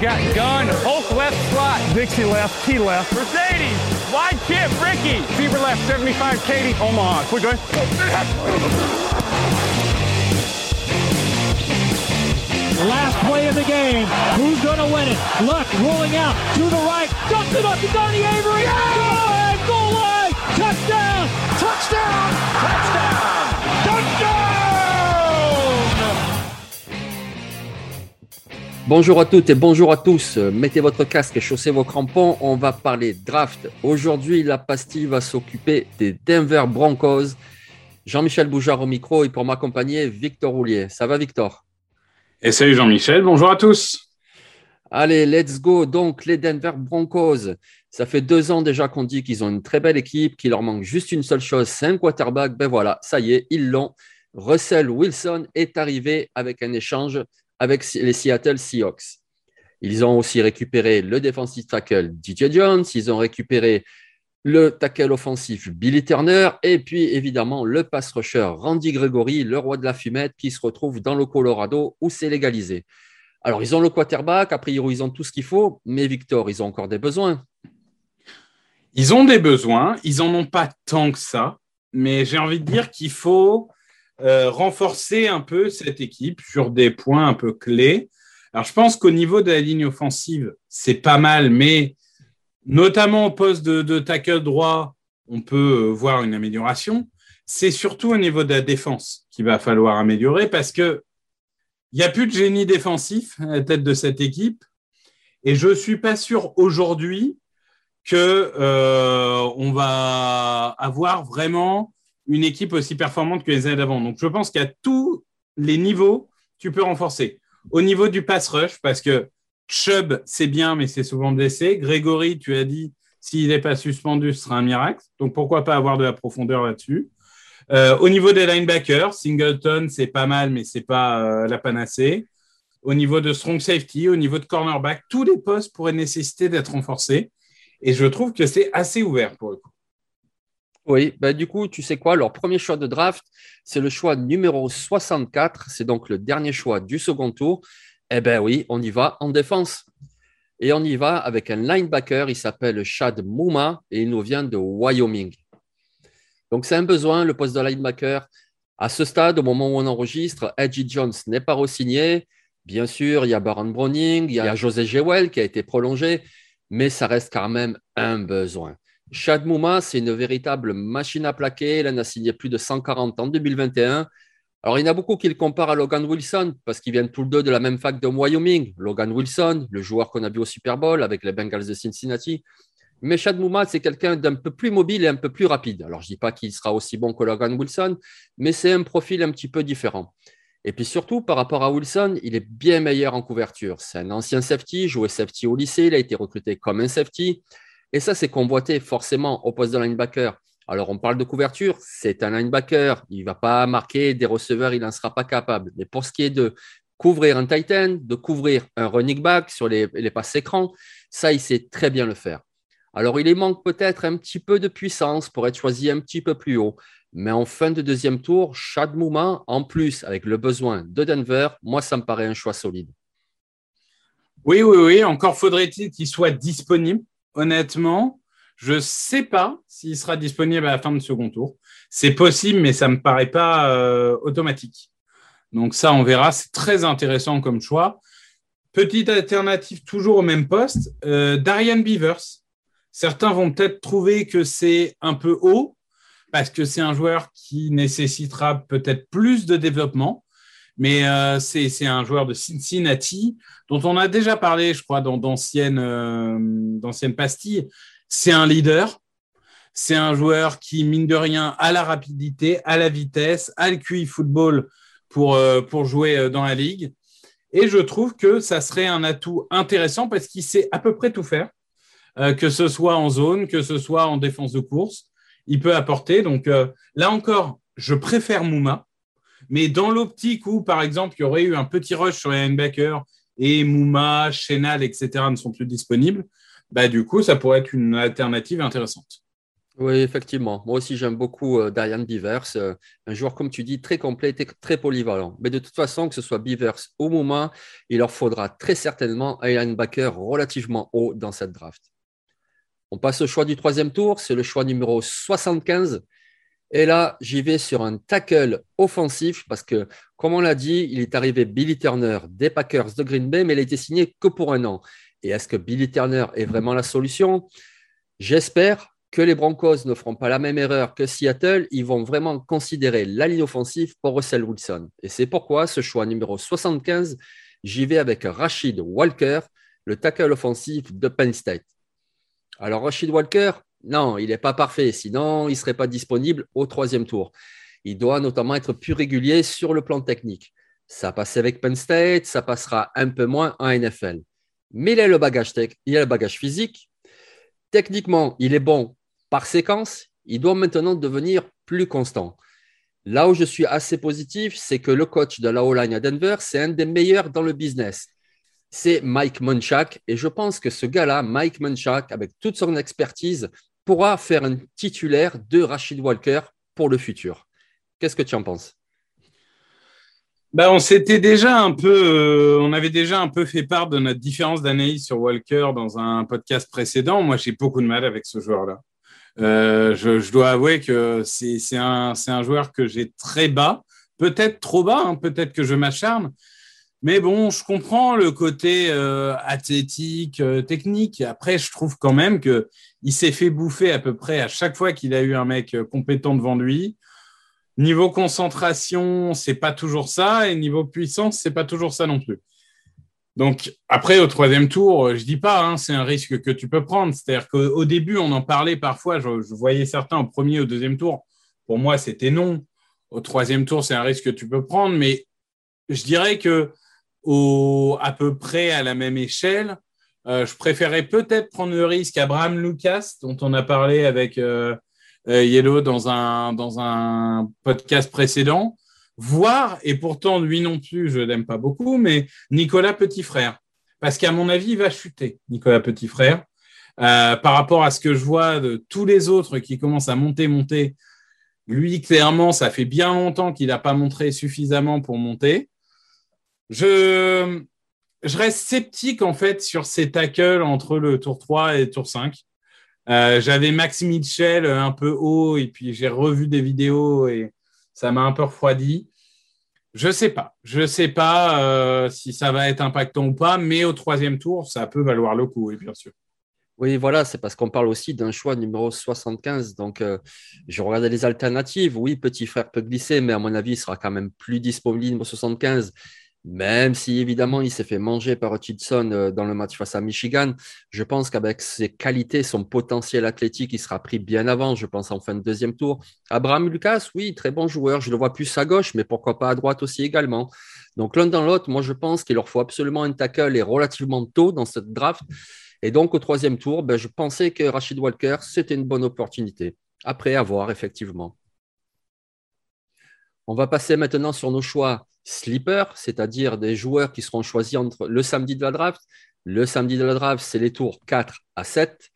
Got gun, Hulk left slot. Dixie left, T left. Mercedes, wide chip, Ricky. Fever left, 75, Katie, Omaha. Quick, go Last play of the game. Who's going to win it? Luck rolling out to the right. Dumps it up to Donnie Avery. Goal line, goal line. Touchdown. Touchdown. Touchdown. Touchdown. Bonjour à toutes et bonjour à tous. Mettez votre casque et chaussez vos crampons. On va parler draft. Aujourd'hui, la pastille va s'occuper des Denver Broncos. Jean-Michel Boujard au micro et pour m'accompagner, Victor Roulier. Ça va, Victor? Et salut Jean-Michel, bonjour à tous. Allez, let's go. Donc, les Denver Broncos. Ça fait deux ans déjà qu'on dit qu'ils ont une très belle équipe, qu'il leur manque juste une seule chose, c'est un quarterback. Ben voilà, ça y est, ils l'ont. Russell Wilson est arrivé avec un échange avec les Seattle Seahawks. Ils ont aussi récupéré le defensive tackle DJ Jones, ils ont récupéré le tackle offensif Billy Turner et puis évidemment le pass rusher Randy Gregory, le roi de la fumette qui se retrouve dans le Colorado où c'est légalisé. Alors ils ont le quarterback, a priori ils ont tout ce qu'il faut, mais Victor, ils ont encore des besoins. Ils ont des besoins, ils n'en ont pas tant que ça, mais j'ai envie de dire qu'il faut euh, renforcer un peu cette équipe sur des points un peu clés. Alors, je pense qu'au niveau de la ligne offensive, c'est pas mal, mais notamment au poste de, de tackle droit, on peut voir une amélioration. C'est surtout au niveau de la défense qu'il va falloir améliorer parce que il n'y a plus de génie défensif à la tête de cette équipe. Et je ne suis pas sûr aujourd'hui que euh, on va avoir vraiment une équipe aussi performante que les années d'avant. Donc, je pense qu'à tous les niveaux, tu peux renforcer. Au niveau du pass rush, parce que Chubb, c'est bien, mais c'est souvent blessé. Grégory, tu as dit, s'il n'est pas suspendu, ce sera un miracle. Donc, pourquoi pas avoir de la profondeur là-dessus? Euh, Au niveau des linebackers, Singleton, c'est pas mal, mais c'est pas euh, la panacée. Au niveau de strong safety, au niveau de cornerback, tous les postes pourraient nécessiter d'être renforcés. Et je trouve que c'est assez ouvert pour le coup. Oui, bah du coup, tu sais quoi, leur premier choix de draft, c'est le choix numéro 64, c'est donc le dernier choix du second tour. Eh bien oui, on y va en défense. Et on y va avec un linebacker, il s'appelle Chad Mouma et il nous vient de Wyoming. Donc c'est un besoin, le poste de linebacker. À ce stade, au moment où on enregistre, Edgy Jones n'est pas re-signé. Bien sûr, il y a Baron Browning, il y a José Jewell qui a été prolongé, mais ça reste quand même un besoin. Chad Mouma, c'est une véritable machine à plaquer. Il en a signé plus de 140 en 2021. Alors, il y en a beaucoup qui le comparent à Logan Wilson parce qu'ils viennent tous les deux de la même fac de Wyoming. Logan Wilson, le joueur qu'on a vu au Super Bowl avec les Bengals de Cincinnati. Mais Chad Mouma, c'est quelqu'un d'un peu plus mobile et un peu plus rapide. Alors, je ne dis pas qu'il sera aussi bon que Logan Wilson, mais c'est un profil un petit peu différent. Et puis surtout, par rapport à Wilson, il est bien meilleur en couverture. C'est un ancien safety, joué safety au lycée, il a été recruté comme un safety. Et ça, c'est convoité forcément au poste de linebacker. Alors, on parle de couverture, c'est un linebacker. Il ne va pas marquer des receveurs, il n'en sera pas capable. Mais pour ce qui est de couvrir un tight end, de couvrir un running back sur les passes écrans, ça, il sait très bien le faire. Alors, il lui manque peut-être un petit peu de puissance pour être choisi un petit peu plus haut. Mais en fin de deuxième tour, Chad Mouma, en plus, avec le besoin de Denver, moi, ça me paraît un choix solide. Oui, oui, oui. Encore faudrait-il qu'il soit disponible. Honnêtement, je ne sais pas s'il sera disponible à la fin de second tour. C'est possible, mais ça ne me paraît pas euh, automatique. Donc ça, on verra. C'est très intéressant comme choix. Petite alternative toujours au même poste, euh, Darian Beavers. Certains vont peut-être trouver que c'est un peu haut parce que c'est un joueur qui nécessitera peut-être plus de développement. Mais euh, c'est un joueur de Cincinnati dont on a déjà parlé, je crois, dans d'anciennes euh, pastilles. C'est un leader. C'est un joueur qui, mine de rien, a la rapidité, a la vitesse, a le QI football pour, euh, pour jouer dans la ligue. Et je trouve que ça serait un atout intéressant parce qu'il sait à peu près tout faire, que ce soit en zone, que ce soit en défense de course. Il peut apporter. Donc là encore, je préfère Mouma mais dans l'optique où, par exemple, il y aurait eu un petit rush sur les linebackers et Mouma, Chenal, etc. ne sont plus disponibles, bah, du coup, ça pourrait être une alternative intéressante. Oui, effectivement. Moi aussi, j'aime beaucoup euh, Darian Beavers. Euh, un joueur, comme tu dis, très complet, très polyvalent. Mais de toute façon, que ce soit Beavers ou Mouma, il leur faudra très certainement un linebacker relativement haut dans cette draft. On passe au choix du troisième tour. C'est le choix numéro 75. Et là, j'y vais sur un tackle offensif parce que, comme on l'a dit, il est arrivé Billy Turner des Packers de Green Bay, mais il a été signé que pour un an. Et est-ce que Billy Turner est vraiment la solution? J'espère que les Broncos ne feront pas la même erreur que Seattle. Ils vont vraiment considérer la ligne offensive pour Russell Wilson. Et c'est pourquoi ce choix numéro 75, j'y vais avec Rashid Walker, le tackle offensif de Penn State. Alors, Rashid Walker, non, il n'est pas parfait, sinon il ne serait pas disponible au troisième tour. Il doit notamment être plus régulier sur le plan technique. Ça passait avec Penn State, ça passera un peu moins en NFL. Mais il a le bagage, il a le bagage physique. Techniquement, il est bon par séquence. Il doit maintenant devenir plus constant. Là où je suis assez positif, c'est que le coach de la O-line à Denver, c'est un des meilleurs dans le business c'est Mike Munchak. Et je pense que ce gars-là, Mike Munchak, avec toute son expertise, pourra faire un titulaire de Rachid Walker pour le futur. Qu'est-ce que tu en penses? Bah, on s'était déjà un peu, euh, on avait déjà un peu fait part de notre différence d'analyse sur Walker dans un podcast précédent. Moi, j'ai beaucoup de mal avec ce joueur-là. Euh, je, dois avouer que c'est un, un, joueur que j'ai très bas, peut-être trop bas, hein, peut-être que je m'acharne, mais bon, je comprends le côté euh, athlétique, euh, technique. Après, je trouve quand même que il s'est fait bouffer à peu près à chaque fois qu'il a eu un mec euh, compétent devant lui. Niveau concentration, c'est pas toujours ça, et niveau puissance, c'est pas toujours ça non plus. Donc après, au troisième tour, je dis pas, hein, c'est un risque que tu peux prendre. C'est-à-dire qu'au début, on en parlait parfois. Je, je, voyais certains au premier, au deuxième tour. Pour moi, c'était non. Au troisième tour, c'est un risque que tu peux prendre, mais je dirais que à peu près à la même échelle. Euh, je préférais peut-être prendre le risque Abraham Lucas, dont on a parlé avec euh, euh, Yellow dans un, podcast précédent, voire, et pourtant lui non plus, je l'aime pas beaucoup, mais Nicolas Petit Frère. Parce qu'à mon avis, il va chuter, Nicolas Petit Frère. par rapport à ce que je vois de tous les autres qui commencent à monter, monter, lui, clairement, ça fait bien longtemps qu'il n'a pas montré suffisamment pour monter. Je, je reste sceptique en fait sur ces tackles entre le tour 3 et le tour 5. Euh, j'avais Max Mitchell un peu haut et puis j'ai revu des vidéos et ça m'a un peu refroidi. Je sais pas, je sais pas euh, si ça va être impactant ou pas, mais au troisième tour, ça peut valoir le coup, oui, bien sûr. Oui, voilà, c'est parce qu'on parle aussi d'un choix numéro 75. Donc, euh, je regardais les alternatives. Oui, petit frère peut glisser, mais à mon avis, il sera quand même plus disponible au 75. Même si évidemment il s'est fait manger par Hutchinson euh, dans le match face à Michigan, je pense qu'avec ses qualités, son potentiel athlétique, il sera pris bien avant, je pense en fin de deuxième tour. Abraham Lucas, oui, très bon joueur, je le vois plus à gauche, mais pourquoi pas à droite aussi également. Donc l'un dans l'autre, moi je pense qu'il leur faut absolument un tackle et relativement tôt dans cette draft. Et donc au troisième tour, ben, je pensais que Rachid Walker, c'était une bonne opportunité. Après avoir, effectivement. On va passer maintenant sur nos choix sleeper, c'est-à-dire des joueurs qui seront choisis entre le samedi de la draft. Le samedi de la draft, c'est les tours 4 à 7.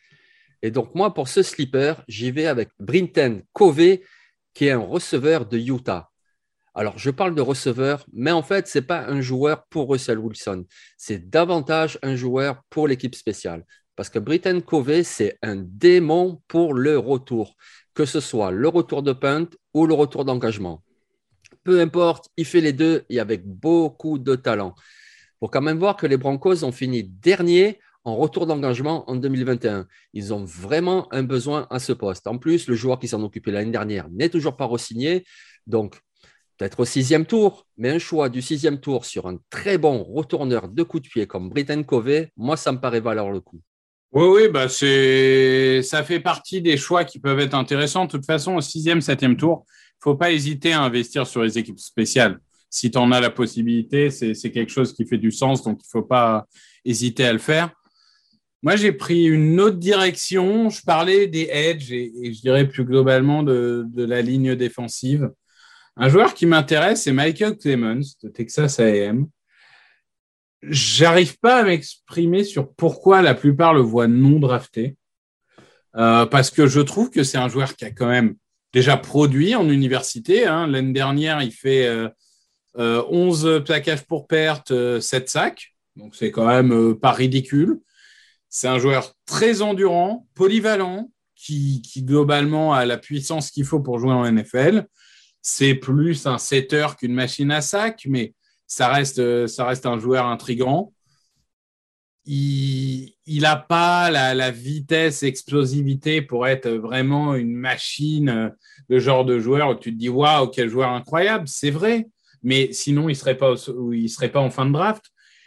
Et donc, moi, pour ce sleeper, j'y vais avec Brinton Covey, qui est un receveur de Utah. Alors, je parle de receveur, mais en fait, ce n'est pas un joueur pour Russell Wilson. C'est davantage un joueur pour l'équipe spéciale. Parce que Britton Covey, c'est un démon pour le retour, que ce soit le retour de punt ou le retour d'engagement. Peu importe, il fait les deux et avec beaucoup de talent. Il faut quand même voir que les Broncos ont fini dernier en retour d'engagement en 2021. Ils ont vraiment un besoin à ce poste. En plus, le joueur qui s'en occupait l'année dernière n'est toujours pas re-signé. Donc, peut-être au sixième tour, mais un choix du sixième tour sur un très bon retourneur de coup de pied comme Britton Covey, moi, ça me paraît valoir le coup. Oui, oui, bah c'est, ça fait partie des choix qui peuvent être intéressants. De toute façon, au sixième, septième tour, faut pas hésiter à investir sur les équipes spéciales. Si tu en as la possibilité, c'est, quelque chose qui fait du sens, donc il faut pas hésiter à le faire. Moi, j'ai pris une autre direction. Je parlais des edges et, je dirais plus globalement de, de, la ligne défensive. Un joueur qui m'intéresse, c'est Michael Clemens de Texas A&M j'arrive pas à m'exprimer sur pourquoi la plupart le voient non drafté. Euh, parce que je trouve que c'est un joueur qui a quand même déjà produit en université. Hein. L'année dernière, il fait euh, euh, 11 plaquages pour perte, 7 euh, sacs. Donc, c'est quand même euh, pas ridicule. C'est un joueur très endurant, polyvalent, qui, qui globalement a la puissance qu'il faut pour jouer en NFL. C'est plus un setter qu'une machine à sac, mais ça reste, euh, ça reste un joueur intrigant. Il n'a pas la, vitesse, explosivité pour être vraiment une machine, le genre de joueur où tu te dis waouh, quel joueur incroyable, c'est vrai. Mais sinon, il ne serait, pas en fin de draft.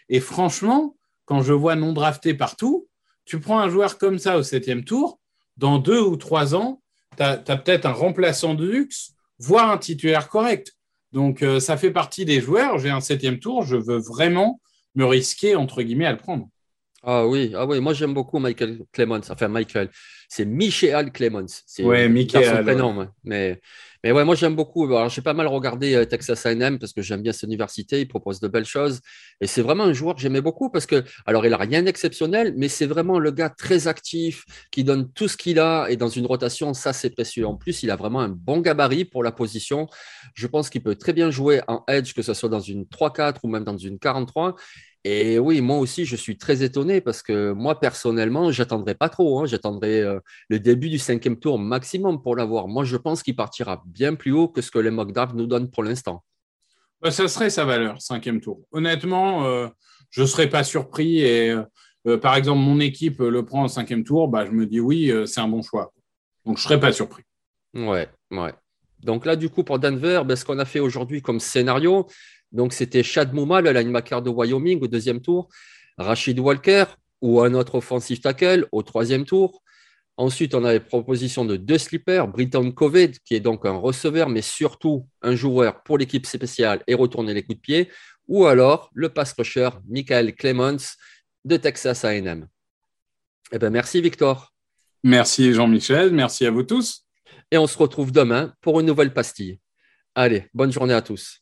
Et franchement, quand je vois non drafté partout, tu prends un joueur comme ça au septième tour, dans deux ou trois ans, tu as, as peut-être un remplaçant de luxe, voire un titulaire correct. Donc, euh, ça fait partie des joueurs. J'ai un septième tour. Je veux vraiment me risquer, entre guillemets, à le prendre. Ah oui, ah oui. moi j'aime beaucoup Michael Clemens. Enfin, Michael, c'est Michael Clemens. Oui, Michael. prénom, mais, mais ouais, moi j'aime beaucoup. Alors, j'ai pas mal regardé euh, Texas A&M parce que j'aime bien cette université. Il propose de belles choses. Et c'est vraiment un joueur que j'aimais beaucoup parce que, alors il a rien d'exceptionnel, mais c'est vraiment le gars très actif qui donne tout ce qu'il a. Et dans une rotation, ça c'est précieux. En plus, il a vraiment un bon gabarit pour la position. Je pense qu'il peut très bien jouer en edge, que ce soit dans une 3-4 ou même dans une 43. Et oui, moi aussi, je suis très étonné parce que moi, personnellement, j'attendrai pas trop. Hein. J'attendrai euh, le début du cinquième tour maximum pour l'avoir. Moi, je pense qu'il partira bien plus haut que ce que les mock draft nous donnent pour l'instant. Bah, ça serait sa valeur, cinquième tour. Honnêtement, euh, je ne serais pas surpris. Et euh, par exemple, mon équipe le prend au cinquième tour, bah, je me dis oui, c'est un bon choix. Donc, je ne serais pas surpris. Ouais, ouais. Donc là, du coup, pour Denver, ben, ce qu'on a fait aujourd'hui comme scénario, donc, c'était Chad Mouma, le linebacker de Wyoming au deuxième tour, Rachid Walker ou un autre offensive tackle au troisième tour. Ensuite, on avait proposition de deux slippers, Britton Covey, qui est donc un receveur, mais surtout un joueur pour l'équipe spéciale et retourner les coups de pied, ou alors le pass rusher Michael Clemens de Texas AM. Eh bien, merci Victor. Merci Jean-Michel, merci à vous tous. Et on se retrouve demain pour une nouvelle pastille. Allez, bonne journée à tous.